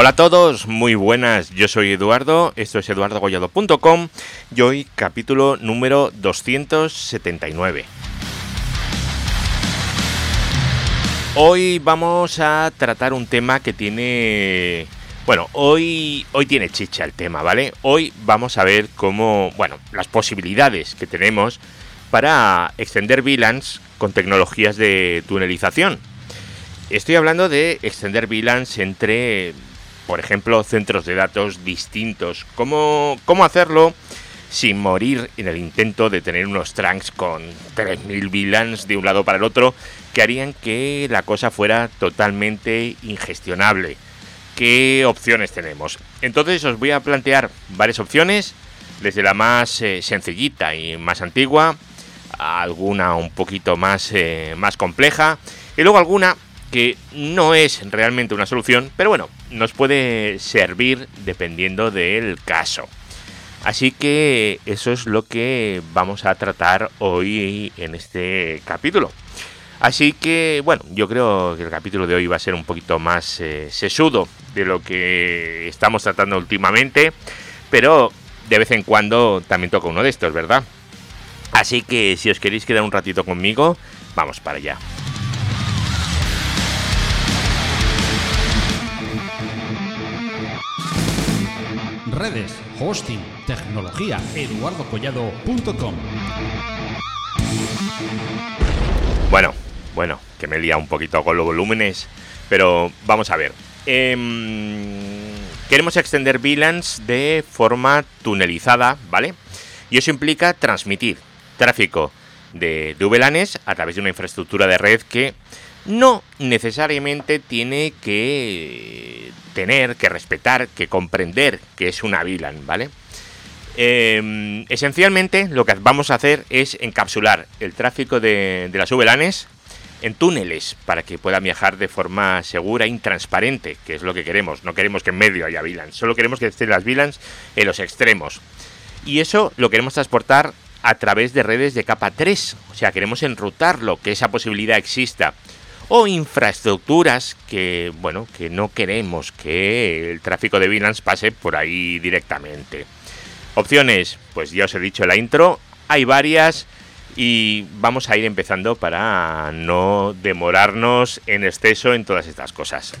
Hola a todos, muy buenas, yo soy Eduardo, esto es eduardogollado.com y hoy capítulo número 279. Hoy vamos a tratar un tema que tiene... Bueno, hoy, hoy tiene chicha el tema, ¿vale? Hoy vamos a ver cómo, bueno, las posibilidades que tenemos para extender VLANs con tecnologías de tunelización. Estoy hablando de extender VLANs entre, por ejemplo, centros de datos distintos. ¿Cómo, cómo hacerlo sin morir en el intento de tener unos trunks con 3.000 VLANs de un lado para el otro que harían que la cosa fuera totalmente ingestionable? ¿Qué opciones tenemos? Entonces os voy a plantear varias opciones, desde la más eh, sencillita y más antigua, alguna un poquito más, eh, más compleja, y luego alguna que no es realmente una solución, pero bueno, nos puede servir dependiendo del caso. Así que eso es lo que vamos a tratar hoy en este capítulo. Así que bueno, yo creo que el capítulo de hoy va a ser un poquito más eh, sesudo de lo que estamos tratando últimamente, pero de vez en cuando también toca uno de estos, ¿verdad? Así que si os queréis quedar un ratito conmigo, vamos para allá. Redes, hosting, tecnología, eduardocollado.com. Bueno, bueno, que me lía un poquito con los volúmenes, pero vamos a ver. Em, queremos extender VLANs de forma tunelizada, ¿vale? Y eso implica transmitir tráfico de, de VLANs a través de una infraestructura de red que no necesariamente tiene que tener, que respetar, que comprender que es una VLAN, ¿vale? Em, esencialmente lo que vamos a hacer es encapsular el tráfico de, las VLANs en túneles para que puedan viajar de forma segura e intransparente, que es lo que queremos. No queremos que en medio haya VLANs, solo queremos que estén las VLANs en los extremos. Y eso lo queremos transportar a través de redes de capa 3, o sea, queremos enrutarlo, que esa posibilidad exista o infraestructuras que, bueno, que no queremos que el tráfico de VLANs pase por ahí directamente. Opciones, pues ya os he dicho la intro, hay varias y vamos a ir empezando para no demorarnos en exceso en todas estas cosas.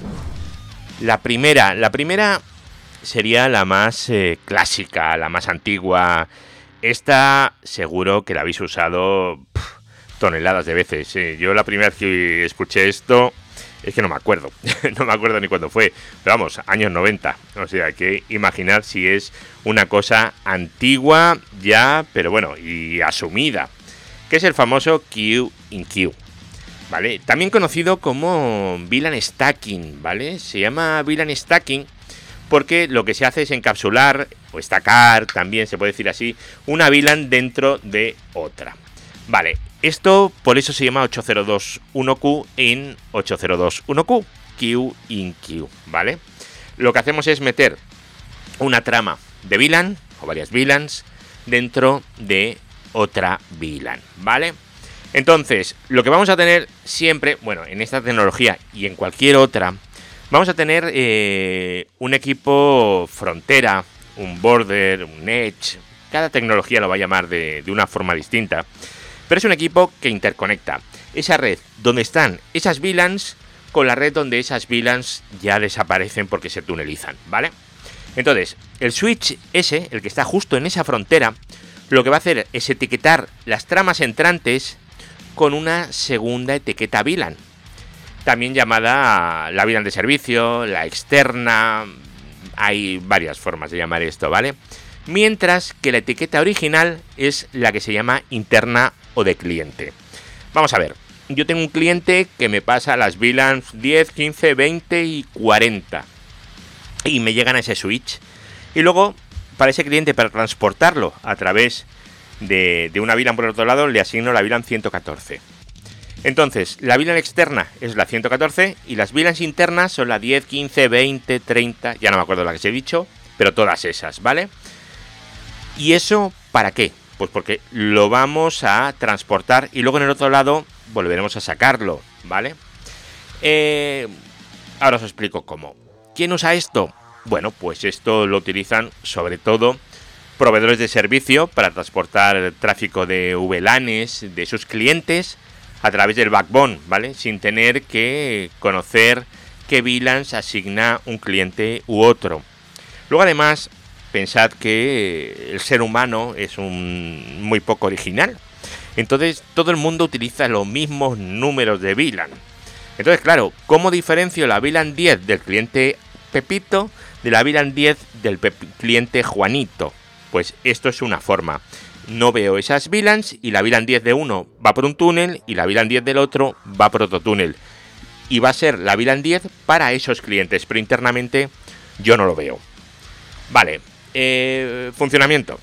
La primera, la primera sería la más eh, clásica, la más antigua. Esta seguro que la habéis usado toneladas de veces. Yo la primera vez que escuché esto es que no me acuerdo, no me acuerdo ni cuándo fue, pero vamos, años 90. O sea, que imaginar si es una cosa antigua ya, pero bueno, y asumida, que es el famoso Q in Q. ¿Vale? También conocido como VLAN Stacking, ¿vale? Se llama VLAN Stacking porque lo que se hace es encapsular o estacar, también se puede decir así, una VLAN dentro de otra. Vale, esto por eso se llama 8021Q en 8021Q, Q in Q, ¿vale? Lo que hacemos es meter una trama de VLAN o varias VLANs dentro de otra VLAN, ¿vale? Entonces, lo que vamos a tener siempre, bueno, en esta tecnología y en cualquier otra, vamos a tener eh, un equipo frontera, un border, un edge, cada tecnología lo va a llamar de una forma distinta pero es un equipo que interconecta esa red donde están esas VLANs con la red donde esas VLANs ya desaparecen porque se tunelizan, ¿vale? Entonces, el switch ese, el que está justo en esa frontera, lo que va a hacer es etiquetar las tramas entrantes con una segunda etiqueta VLAN, también llamada la VLAN de servicio, la externa, hay varias formas de llamar esto, ¿vale? Mientras que la etiqueta original es la que se llama interna de cliente. Vamos a ver, yo tengo un cliente que me pasa las VLANs 10, 15, 20 y 40 y me llegan a ese switch. Y luego, para ese cliente, para transportarlo a través de, una VLAN por otro lado, le asigno la VLAN 114. Entonces, la VLAN externa es la 114 y las VLANs internas son la 10, 15, 20, 30, ya no me acuerdo la que os he dicho, pero todas esas, ¿vale? ¿Y eso para qué? Pues porque lo vamos a transportar y luego en el otro lado volveremos a sacarlo, ¿vale? Eh, ahora os explico cómo. ¿quién usa esto? Bueno, pues esto lo utilizan sobre todo proveedores de servicio para transportar tráfico de VLANs de sus clientes a través del backbone, ¿vale? Sin tener que conocer qué VLANs asigna un cliente u otro. Luego además, pensad que el ser humano es un muy poco original. Entonces todo el mundo utiliza los mismos números de VLAN. Entonces, claro, ¿cómo diferencio la VLAN 10 del cliente Pepito de la VLAN 10 del cliente Juanito? Pues esto es una forma. No veo esas VLANs y la VLAN 10 de uno va por un túnel y la VLAN 10 del otro va por otro túnel. Y va a ser la VLAN 10 para esos clientes, pero internamente yo no lo veo. Vale, eh, funcionamiento.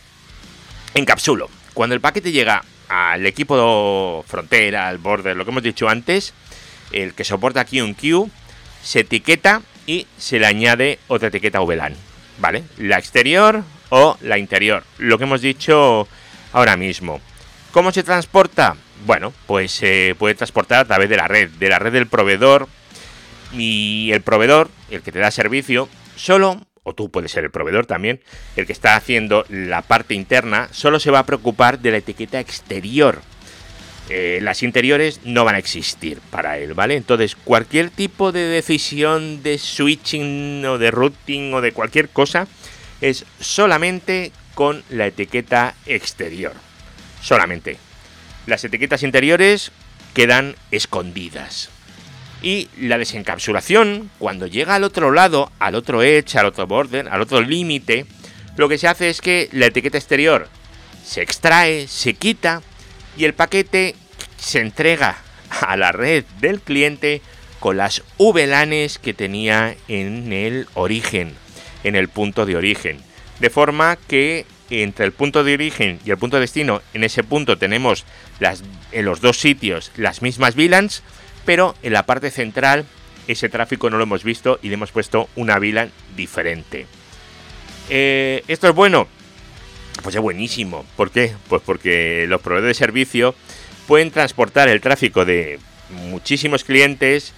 Encapsulo. Cuando el paquete llega al equipo frontera, al border, lo que hemos dicho antes, el que soporta Q se etiqueta y se le añade otra etiqueta VLAN, ¿vale? La exterior o la interior, lo que hemos dicho ahora mismo. ¿Cómo se transporta? Bueno, pues se puede transportar a través de la red, de la red del proveedor y el proveedor, el que te da servicio, solo o tú puedes ser el proveedor también, el que está haciendo la parte interna, solo se va a preocupar de la etiqueta exterior. Eh, las interiores no van a existir para él, ¿vale? Entonces, cualquier tipo de decisión de switching o de routing o de cualquier cosa es solamente con la etiqueta exterior. Solamente. Las etiquetas interiores quedan escondidas y la desencapsulación, cuando llega al otro lado, al otro edge, al otro border, al otro límite, lo que se hace es que la etiqueta exterior se extrae, se quita y el paquete se entrega a la red del cliente con las VLANs que tenía en el origen, en el punto de origen. De forma que entre el punto de origen y el punto de destino, en ese punto tenemos las, en los dos sitios las mismas VLANs, pero en la parte central ese tráfico no lo hemos visto y le hemos puesto una VLAN diferente. Eh, ¿Esto es bueno? Pues es buenísimo. ¿Por qué? Pues porque los proveedores de servicio pueden transportar el tráfico de muchísimos clientes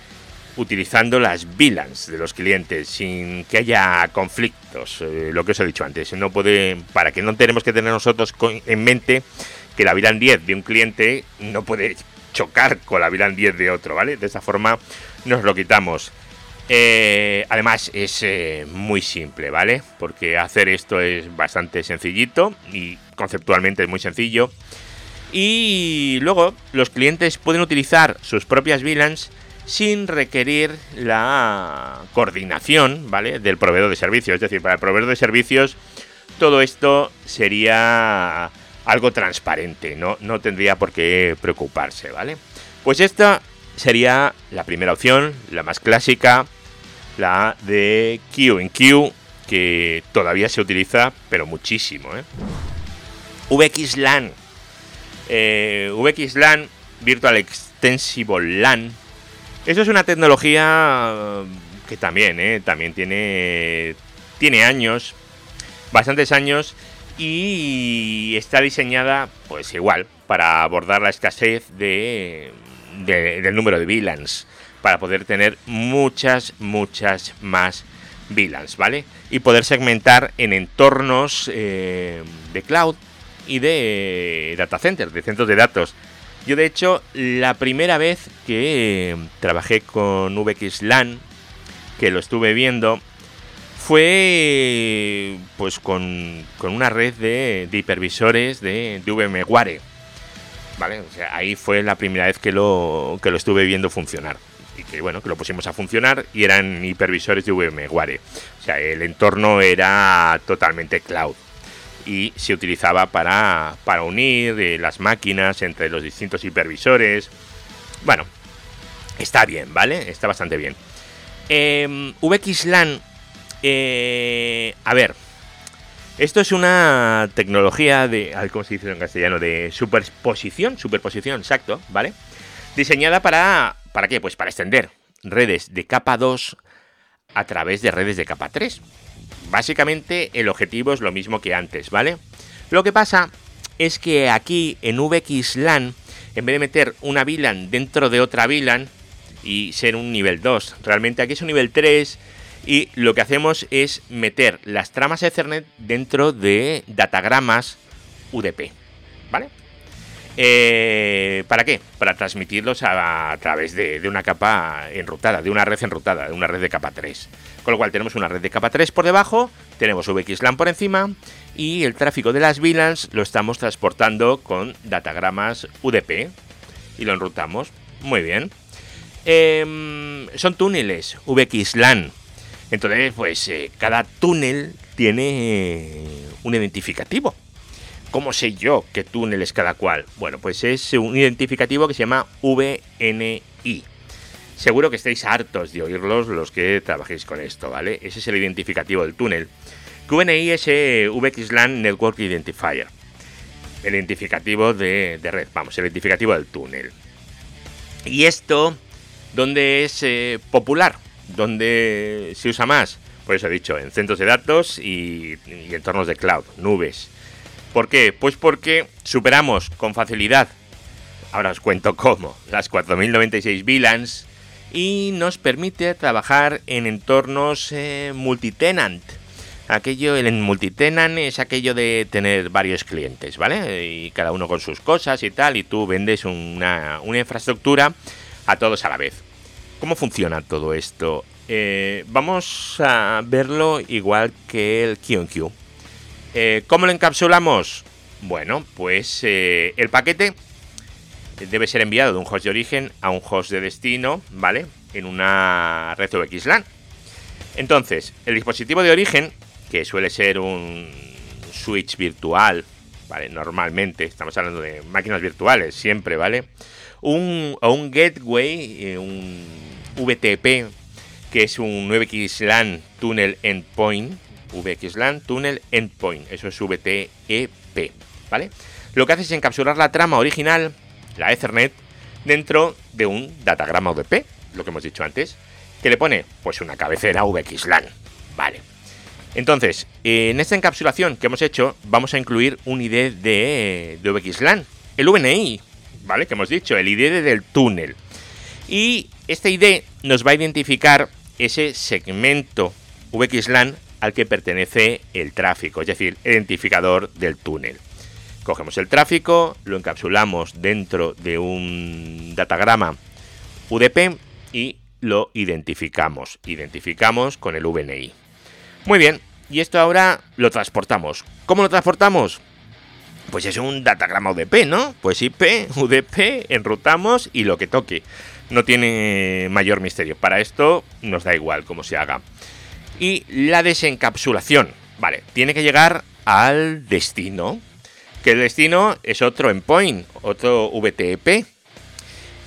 utilizando las VLANs de los clientes sin que haya conflictos, eh, lo que os he dicho antes. Para que no tenemos que tener nosotros en mente que la VLAN 10 de un cliente no puede chocar con la VLAN 10 de otro, ¿vale? De esta forma nos lo quitamos. Eh, además es eh, muy simple, ¿vale? Porque hacer esto es bastante sencillito y conceptualmente es muy sencillo. Y luego los clientes pueden utilizar sus propias VLANs sin requerir la coordinación, ¿vale? Del proveedor de servicios. Es decir, para el proveedor de servicios todo esto sería algo transparente, no, no tendría por qué preocuparse, ¿vale? Pues esta sería la primera opción, la más clásica, la de Q en Q, que todavía se utiliza, pero muchísimo, ¿eh? VXLAN. Eh, VXLAN, Virtual Extensible LAN. Eso es una tecnología que también, ¿eh? También tiene, tiene años, bastantes años, y está diseñada pues igual para abordar la escasez de, del número de VLANs para poder tener muchas muchas más VLANs vale y poder segmentar en entornos eh, de cloud y de data centers de centros de datos. Yo de hecho la primera vez que trabajé con VXLAN que lo estuve viendo fue pues con, una red de, hipervisores de, de VMware. ¿Vale? O sea, ahí fue la primera vez que lo, que lo estuve viendo funcionar. Y que bueno, que lo pusimos a funcionar y eran hipervisores de VMware. O sea, el entorno era totalmente cloud. Y se utilizaba para, para unir eh, las máquinas entre los distintos hipervisores. Bueno, está bien, ¿vale? Está bastante bien. Eh, VXLAN eh, a ver, esto es una tecnología de, ¿cómo se dice en castellano? De superposición, superposición, exacto, ¿vale? Diseñada para, ¿para qué? Pues para extender redes de capa 2 a través de redes de capa 3. Básicamente el objetivo es lo mismo que antes, ¿vale? Lo que pasa es que aquí en VXLAN, en vez de meter una VLAN dentro de otra VLAN y ser un nivel 2, realmente aquí es un nivel 3 y lo que hacemos es meter las tramas Ethernet dentro de datagramas UDP, ¿vale? Eh, ¿Para qué? Para transmitirlos a, través de, una capa enrutada, de una red enrutada, de una red de capa 3. Con lo cual tenemos una red de capa 3 por debajo, tenemos VXLAN por encima y el tráfico de las VLANs lo estamos transportando con datagramas UDP y lo enrutamos. Muy bien. Em, son túneles VXLAN. Entonces, pues eh, cada túnel tiene un identificativo. ¿Cómo sé yo qué túnel es cada cual? Bueno, pues es un identificativo que se llama VNI. Seguro que estáis hartos de oírlos los que trabajéis con esto, ¿vale? Ese es el identificativo del túnel. VNI es eh, VXLAN Network Identifier. El identificativo de, red, vamos, el identificativo del túnel. Y esto, ¿dónde es eh, popular? ¿Dónde se usa más? Por eso he dicho, en centros de datos y, entornos de cloud, nubes. ¿Por qué? Pues porque superamos con facilidad, ahora os cuento cómo, las 4096 VLANs y nos permite trabajar en entornos eh, multitenant. Aquello, el multitenant es aquello de tener varios clientes, ¿vale? Y cada uno con sus cosas y tal, y tú vendes una, infraestructura a todos a la vez. ¿Cómo funciona todo esto? Eh, vamos a verlo igual que el QQ. Eh, ¿Cómo lo encapsulamos? Bueno, pues eh, el paquete debe ser enviado de un host de origen a un host de destino, ¿vale? En una red VXLAN. Entonces, el dispositivo de origen, que suele ser un switch virtual, ¿vale? Normalmente, estamos hablando de máquinas virtuales, siempre, ¿vale? Un, un gateway, eh, un VTP, que es un 9XLAN Tunnel Endpoint, VXLAN Tunnel Endpoint, eso es VTEP, ¿vale? Lo que hace es encapsular la trama original, la Ethernet, dentro de un datagrama UDP, lo que hemos dicho antes, que le pone pues una cabecera VXLAN, ¿vale? Entonces, en esta encapsulación que hemos hecho, vamos a incluir un ID de, VXLAN, el VNI, ¿vale? Que hemos dicho, el ID del túnel. Y este ID nos va a identificar ese segmento VXLAN al que pertenece el tráfico, es decir, identificador del túnel. Cogemos el tráfico, lo encapsulamos dentro de un datagrama UDP y lo identificamos. Identificamos con el VNI. Muy bien, y esto ahora lo transportamos. ¿Cómo lo transportamos? Pues es un datagrama UDP, ¿no? Pues IP, UDP, enrutamos y lo que toque. No tiene mayor misterio. Para esto nos da igual cómo se haga y la desencapsulación. Vale, tiene que llegar al destino. Que el destino es otro endpoint, otro VTP.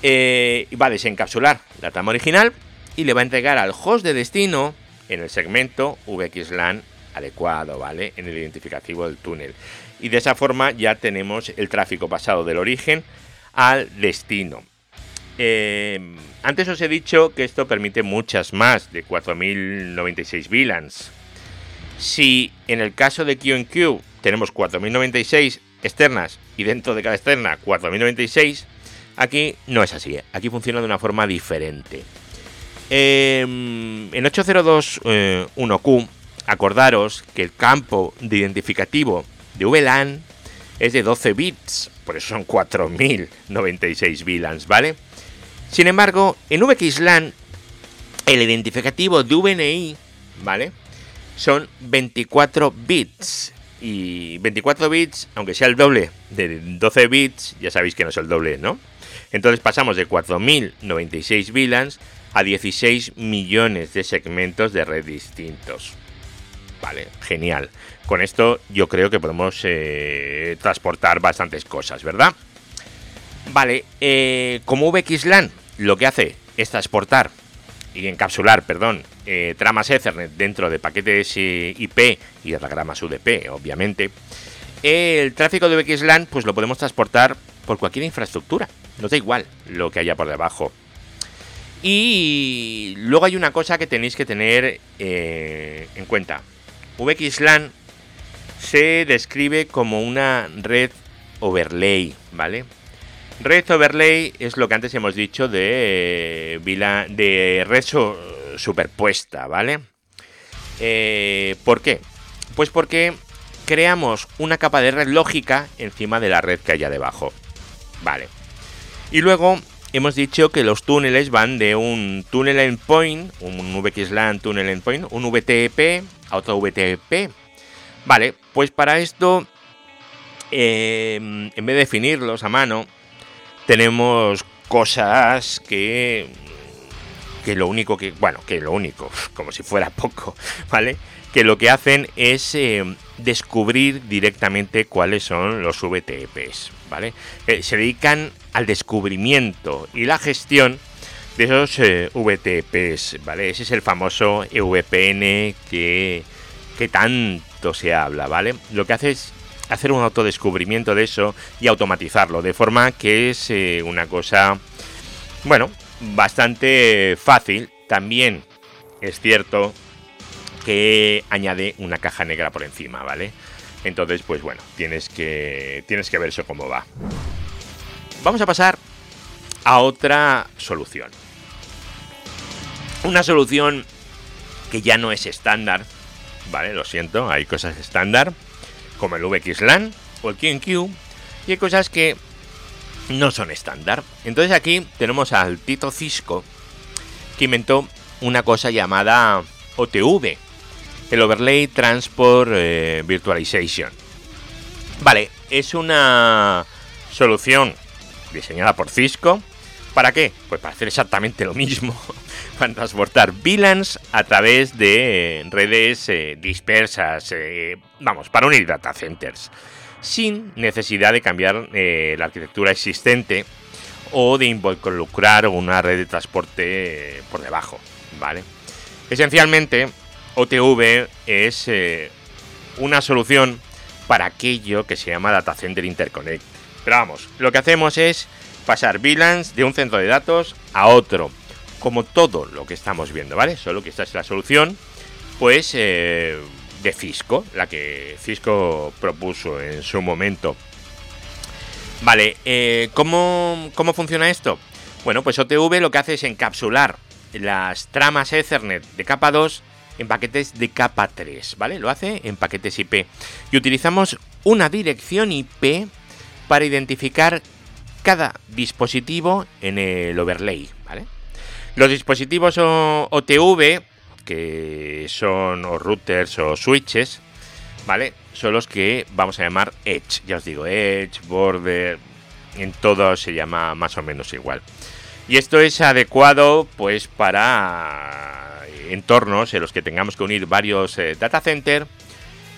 Eh, va a desencapsular la trama original y le va a entregar al host de destino en el segmento VXLAN adecuado, ¿vale? En el identificativo del túnel. Y de esa forma ya tenemos el tráfico pasado del origen al destino. Eh, antes os he dicho que esto permite muchas más de 4096 VLANs. Si en el caso de QQ tenemos 4096 externas y dentro de cada externa 4096, aquí no es así. ¿eh? Aquí funciona de una forma diferente. Em, en 802.1q, eh, acordaros que el campo de identificativo de VLAN es de 12 bits, por eso son 4096 VLANs, ¿vale? Sin embargo, en VXLAN, el identificativo de VNI, ¿vale? Son 24 bits. Y 24 bits, aunque sea el doble de 12 bits, ya sabéis que no es el doble, ¿no? Entonces pasamos de 4096 VLANs a 16 millones de segmentos de red distintos. Vale, genial. Con esto yo creo que podemos eh, transportar bastantes cosas, ¿verdad? Vale, eh, como VXLAN lo que hace es transportar y encapsular, perdón, eh, tramas Ethernet dentro de paquetes IP y diagramas UDP, obviamente. El tráfico de VXLAN, pues lo podemos transportar por cualquier infraestructura. Nos da igual lo que haya por debajo. Y luego hay una cosa que tenéis que tener eh, en cuenta. VXLAN se describe como una red overlay, ¿vale? Red overlay es lo que antes hemos dicho de, de red superpuesta, ¿vale? Eh, ¿Por qué? Pues porque creamos una capa de red lógica encima de la red que haya debajo. Vale. Y luego hemos dicho que los túneles van de un túnel endpoint, un VXLAN túnel endpoint, un VTP a otro VTP. Vale, pues para esto, em, en vez de definirlos a mano, tenemos cosas que que lo único que, bueno, que lo único, como si fuera poco, ¿vale? Que lo que hacen es eh, descubrir directamente cuáles son los VTPs, Eh, se dedican al descubrimiento y la gestión de esos eh, VTPs, ¿vale? Ese es el famoso EVPN que, que tanto se habla, ¿vale? Lo que hace es hacer un autodescubrimiento de eso y automatizarlo, de forma que es una cosa, bueno, bastante fácil. También es cierto que añade una caja negra por encima, ¿vale? Entonces, pues bueno, tienes que, tienes que ver eso cómo va. Vamos a pasar a otra solución. Una solución que ya no es estándar, ¿vale? Lo siento, hay cosas estándar, como el VXLAN o el QQ, y hay cosas que no son estándar. Entonces aquí tenemos al Tito Cisco que inventó una cosa llamada OTV, el Overlay Transport eh, Virtualization. Vale, es una solución diseñada por Cisco. ¿Para qué? Pues para hacer exactamente lo mismo. para transportar VLANs a través de redes eh, dispersas. Eh, vamos, para unir data centers sin necesidad de cambiar eh, la arquitectura existente o de involucrar una red de transporte eh, por debajo, ¿vale? Esencialmente, OTV es eh, una solución para aquello que se llama Data Center Interconnect. Pero vamos, lo que hacemos es pasar VLANs de un centro de datos a otro, como todo lo que estamos viendo, ¿vale? Solo que esta es la solución, pues de Cisco, la que Cisco propuso en su momento. Vale, eh, ¿cómo, funciona esto? Bueno, pues OTV lo que hace es encapsular las tramas Ethernet de capa 2 en paquetes de capa 3, ¿vale? Lo hace en paquetes IP. Y utilizamos una dirección IP para identificar cada dispositivo en el overlay, ¿vale? Los dispositivos OTV que son routers o switches, ¿vale? Son los que vamos a llamar Edge. Ya os digo, Edge, Border, en todo se llama más o menos igual. Y esto es adecuado pues para entornos en los que tengamos que unir varios eh, data centers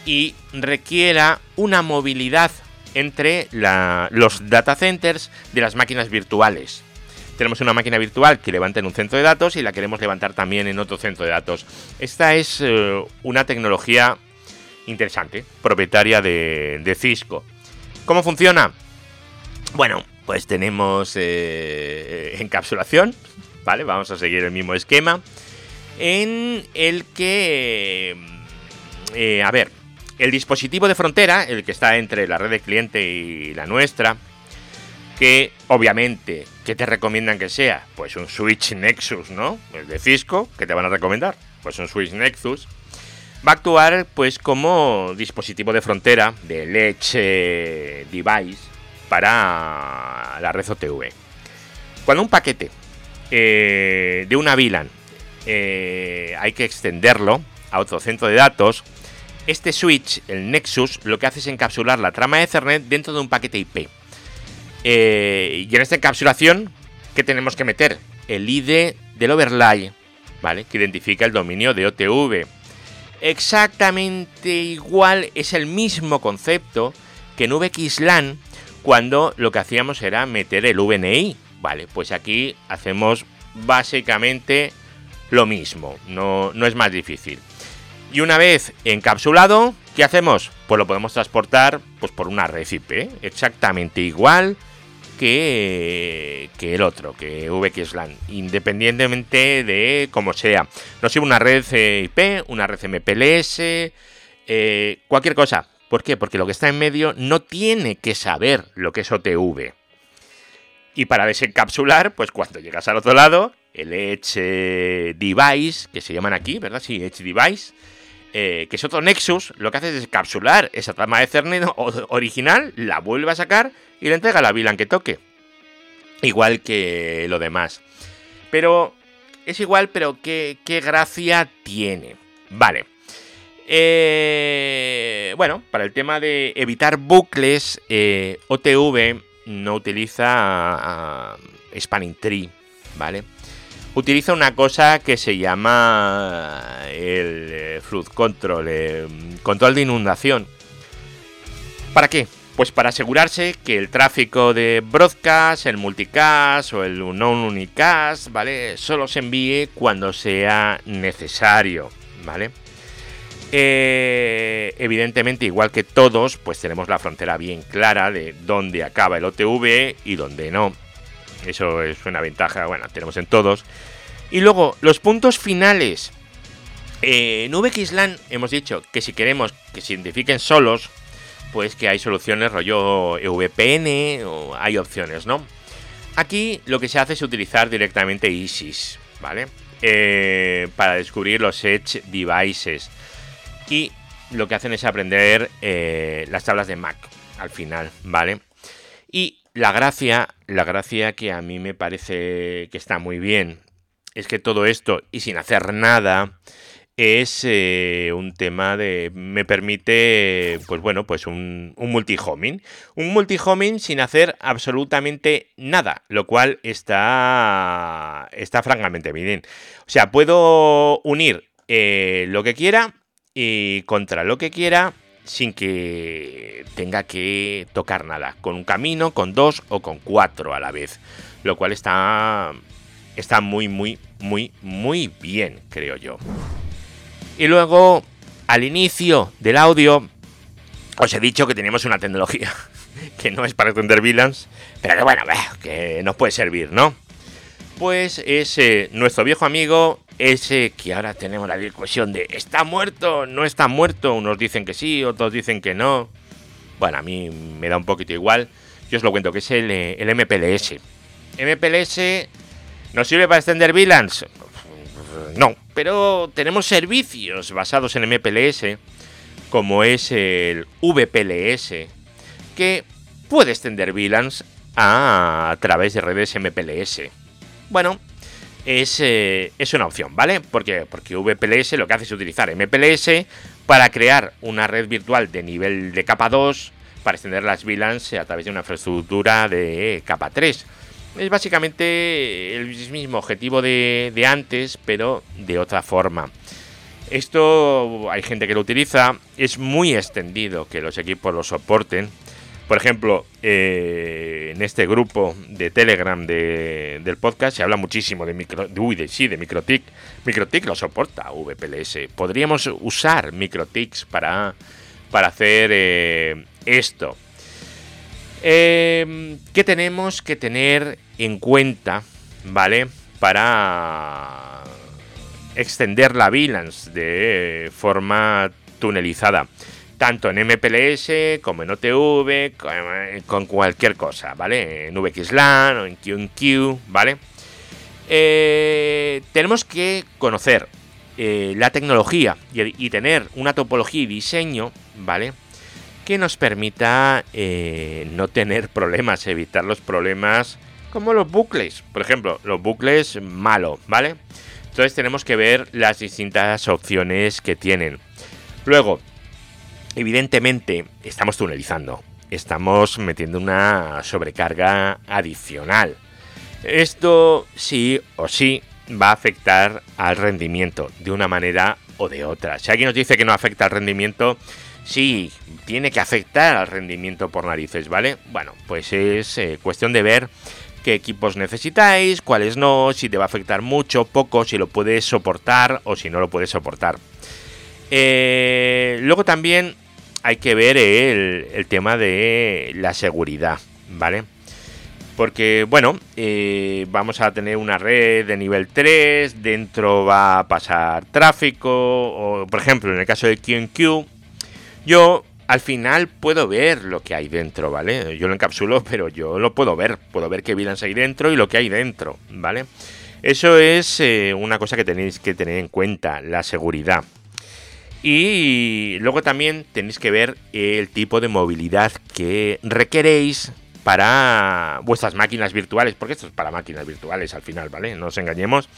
y requiera una movilidad entre los data centers de las máquinas virtuales tenemos una máquina virtual que levanta en un centro de datos y la queremos levantar también en otro centro de datos. Esta es eh, una tecnología interesante, propietaria de, Cisco. ¿Cómo funciona? Bueno, pues tenemos eh, encapsulación, ¿vale? Vamos a seguir el mismo esquema, en el que, eh, a ver, el dispositivo de frontera, el que está entre la red de cliente y la nuestra, que obviamente, ¿qué te recomiendan que sea? Pues un Switch Nexus, ¿no? El de Cisco, que te van a recomendar? Pues un Switch Nexus. Va a actuar pues como dispositivo de frontera de Edge Device para la red OTV. Cuando un paquete eh, de una VLAN eh, hay que extenderlo a otro centro de datos, este switch, el Nexus, lo que hace es encapsular la trama Ethernet dentro de un paquete IP. Eh, y en esta encapsulación, ¿qué tenemos que meter? El ID del overlay, ¿vale? Que identifica el dominio de OTV. Exactamente igual, es el mismo concepto que en VXLAN cuando lo que hacíamos era meter el VNI. Vale, pues aquí hacemos básicamente lo mismo, no, no es más difícil. Y una vez encapsulado, ¿qué hacemos? Pues lo podemos transportar pues, por una red IP, exactamente igual que, el otro, que VXLAN, independientemente de cómo sea. No sé, una red IP, una red MPLS, eh, cualquier cosa. ¿Por qué? Porque lo que está en medio no tiene que saber lo que es OTV. Y para desencapsular, pues cuando llegas al otro lado, el Edge Device, que se llaman aquí, ¿verdad? Sí, Edge Device, eh, que es otro Nexus, lo que hace es capsular esa trama de Ethernet original, la vuelve a sacar y le entrega a la VLAN que toque. Igual que lo demás. Pero es igual, pero qué, gracia tiene. Vale. Eh, bueno, para el tema de evitar bucles, eh, OTV no utiliza Spanning Tree, ¿vale? Utiliza una cosa que se llama el eh, Flood Control, control de inundación. ¿Para qué? Pues para asegurarse que el tráfico de broadcast, el multicast o el non-unicast, ¿vale? Solo se envíe cuando sea necesario, ¿vale? Eh, evidentemente, igual que todos, pues tenemos la frontera bien clara de dónde acaba el OTV y dónde no. Eso es una ventaja, bueno, tenemos en todos. Y luego, los puntos finales. Eh, en VXLAN hemos dicho que si queremos que se identifiquen solos, pues que hay soluciones rollo VPN o hay opciones, ¿no? Aquí lo que se hace es utilizar directamente ISIS, ¿vale? Eh, para descubrir los Edge Devices. Y lo que hacen es aprender eh, las tablas de Mac al final, ¿vale? Y la gracia, la gracia que a mí me parece que está muy bien, es que todo esto, y sin hacer nada, es eh, un tema de. me permite, pues bueno, pues un, un multi-homing. Un multi-homing sin hacer absolutamente nada, lo cual está. está francamente bien. O sea, puedo unir eh, lo que quiera y contra lo que quiera sin que tenga que tocar nada. Con un camino, con dos o con cuatro a la vez. Lo cual está. está muy, muy, muy, muy bien, creo yo. Y luego, al inicio del audio, os he dicho que teníamos una tecnología que no es para entender VLANs, pero que bueno, que nos puede servir, ¿no? Pues es eh, nuestro viejo amigo, ese que ahora tenemos la discusión de ¿está muerto? ¿No está muerto? Unos dicen que sí, otros dicen que no. Bueno, a mí me da un poquito igual. Yo os lo cuento, que es el, eh, el MPLS. MPLS nos sirve para extender VLANs. No, pero tenemos servicios basados en MPLS, como es el VPLS, que puede extender VLANs a, través de redes MPLS. Bueno, es, eh, es, una opción, ¿vale? Porque, porque VPLS lo que hace es utilizar MPLS para crear una red virtual de nivel de capa 2 para extender las VLANs a través de una infraestructura de capa 3. Es básicamente el mismo objetivo de, antes, pero de otra forma. Esto hay gente que lo utiliza, es muy extendido que los equipos lo soporten. Por ejemplo, eh, en este grupo de Telegram del podcast se habla muchísimo de micro, de, sí, de MikroTik. MikroTik lo soporta VPLS. Podríamos usar MikroTiks para, para hacer eh, esto. Eh, ¿Qué tenemos que tener en cuenta, ¿vale? Para extender la VLANs de forma tunelizada. Tanto en MPLS como en OTV, con cualquier cosa, ¿vale? En VXLAN o en QQ, ¿vale? Eh, tenemos que conocer eh, la tecnología y, y, tener una topología y diseño, ¿vale? que nos permita eh, no tener problemas, evitar los problemas como los bucles. Por ejemplo, los bucles malo, ¿vale? Entonces tenemos que ver las distintas opciones que tienen. Luego, evidentemente, estamos tunelizando. Estamos metiendo una sobrecarga adicional. Esto sí o sí va a afectar al rendimiento de una manera o de otra. Si alguien nos dice que no afecta al rendimiento, sí, tiene que afectar al rendimiento por narices, ¿vale? Bueno, pues es eh, cuestión de ver qué equipos necesitáis, cuáles no, si te va a afectar mucho, poco, si lo puedes soportar o si no lo puedes soportar. Eh, luego también hay que ver el, tema de la seguridad, ¿vale? Porque, bueno, eh, vamos a tener una red de nivel 3, dentro va a pasar tráfico, por ejemplo, en el caso de QQ, yo al final puedo ver lo que hay dentro, ¿vale? Yo lo encapsulo, pero yo lo puedo ver. Puedo ver qué VLANs hay dentro y lo que hay dentro, ¿vale? Eso es eh, una cosa que tenéis que tener en cuenta, la seguridad. Y luego también tenéis que ver el tipo de movilidad que requeréis para vuestras máquinas virtuales, porque esto es para máquinas virtuales al final, ¿vale? No nos engañemos,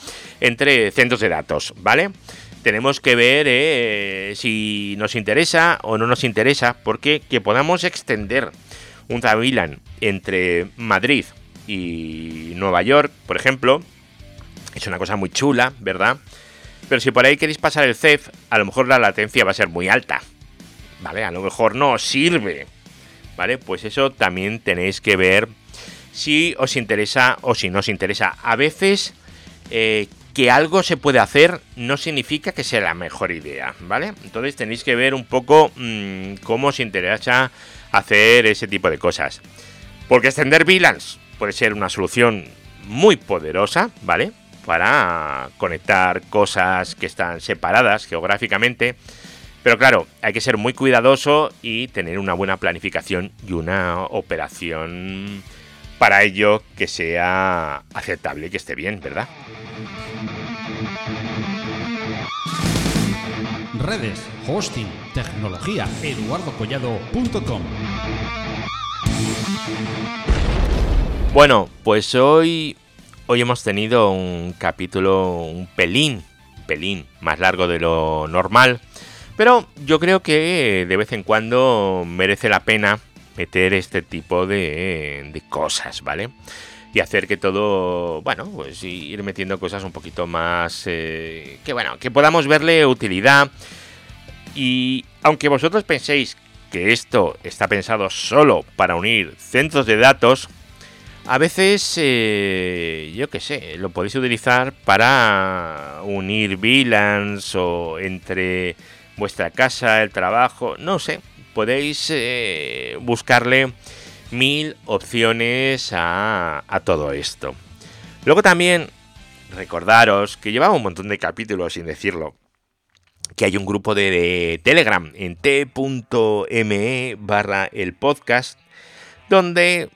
entre centros de datos, ¿vale? Tenemos que ver eh, si nos interesa o no nos interesa, porque que podamos extender un VLAN entre Madrid y Nueva York, por ejemplo, es una cosa muy chula, ¿verdad? Pero si por ahí queréis pasar el CEF, a lo mejor la latencia va a ser muy alta. ¿Vale? A lo mejor no sirve. ¿Vale? Pues eso también tenéis que ver si os interesa o si no os interesa. A veces eh, que algo se puede hacer no significa que sea la mejor idea, ¿vale? Entonces tenéis que ver un poco mm, cómo os interesa hacer ese tipo de cosas. Porque extender VLANs puede ser una solución muy poderosa, ¿vale? Para conectar cosas que están separadas geográficamente. Pero claro, hay que ser muy cuidadoso y tener una buena planificación y una operación para ello que sea aceptable y que esté bien, ¿verdad? Redes, hosting, tecnología, eduardocollado.com. Bueno, pues hoy Hoy hemos tenido un capítulo un pelín, pelín más largo de lo normal, pero yo creo que de vez en cuando merece la pena meter este tipo de, cosas, ¿vale? Y hacer que todo, bueno, pues ir metiendo cosas un poquito más, eh, que bueno, que podamos verle utilidad. Y aunque vosotros penséis que esto está pensado solo para unir centros de datos, a veces, eh, yo qué sé, lo podéis utilizar para unir VLANs o entre vuestra casa, el trabajo, no sé, podéis eh, buscarle mil opciones a, todo esto. Luego también recordaros que llevaba un montón de capítulos sin decirlo, que hay un grupo de Telegram en t.me barra el podcast, donde,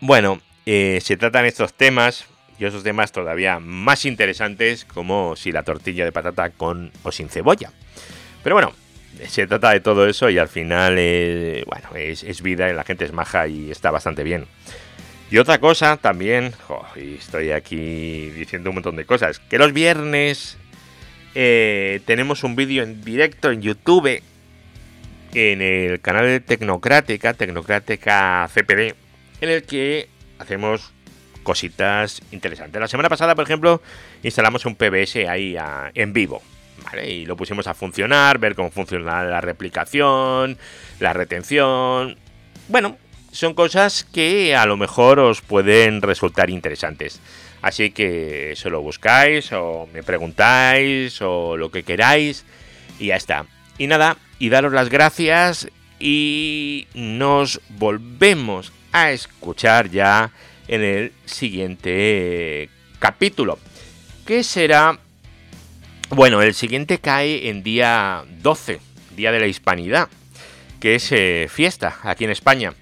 bueno, eh, se tratan estos temas y esos temas todavía más interesantes como si la tortilla de patata con o sin cebolla. Pero bueno, se trata de todo eso y al final eh, bueno, es, vida y la gente es maja y está bastante bien. Y otra cosa también, y estoy aquí diciendo un montón de cosas, que los viernes eh, tenemos un vídeo en directo en YouTube en el canal de Tecnocrática, Tecnocrática CPD, en el que hacemos cositas interesantes. La semana pasada, por ejemplo, instalamos un PBS ahí en vivo. Y lo pusimos a funcionar, ver cómo funciona la replicación, la retención. Bueno, son cosas que a lo mejor os pueden resultar interesantes. Así que eso lo buscáis o me preguntáis o lo que queráis y ya está. Y nada, y daros las gracias y nos volvemos a escuchar ya en el siguiente capítulo. Que será... Bueno, el siguiente cae en día 12, Día de la Hispanidad, que es eh, fiesta aquí en España.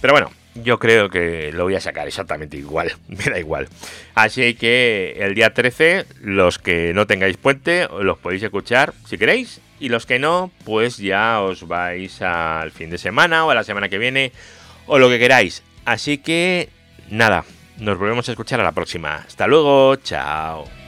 Pero bueno, yo creo que lo voy a sacar exactamente igual, me da igual. Así que el día 13, los que no tengáis puente, los podéis escuchar si queréis. Y los que no, pues ya os vais al fin de semana o a la semana que viene o lo que queráis. Así que nada, nos volvemos a escuchar a la próxima. Hasta luego, chao.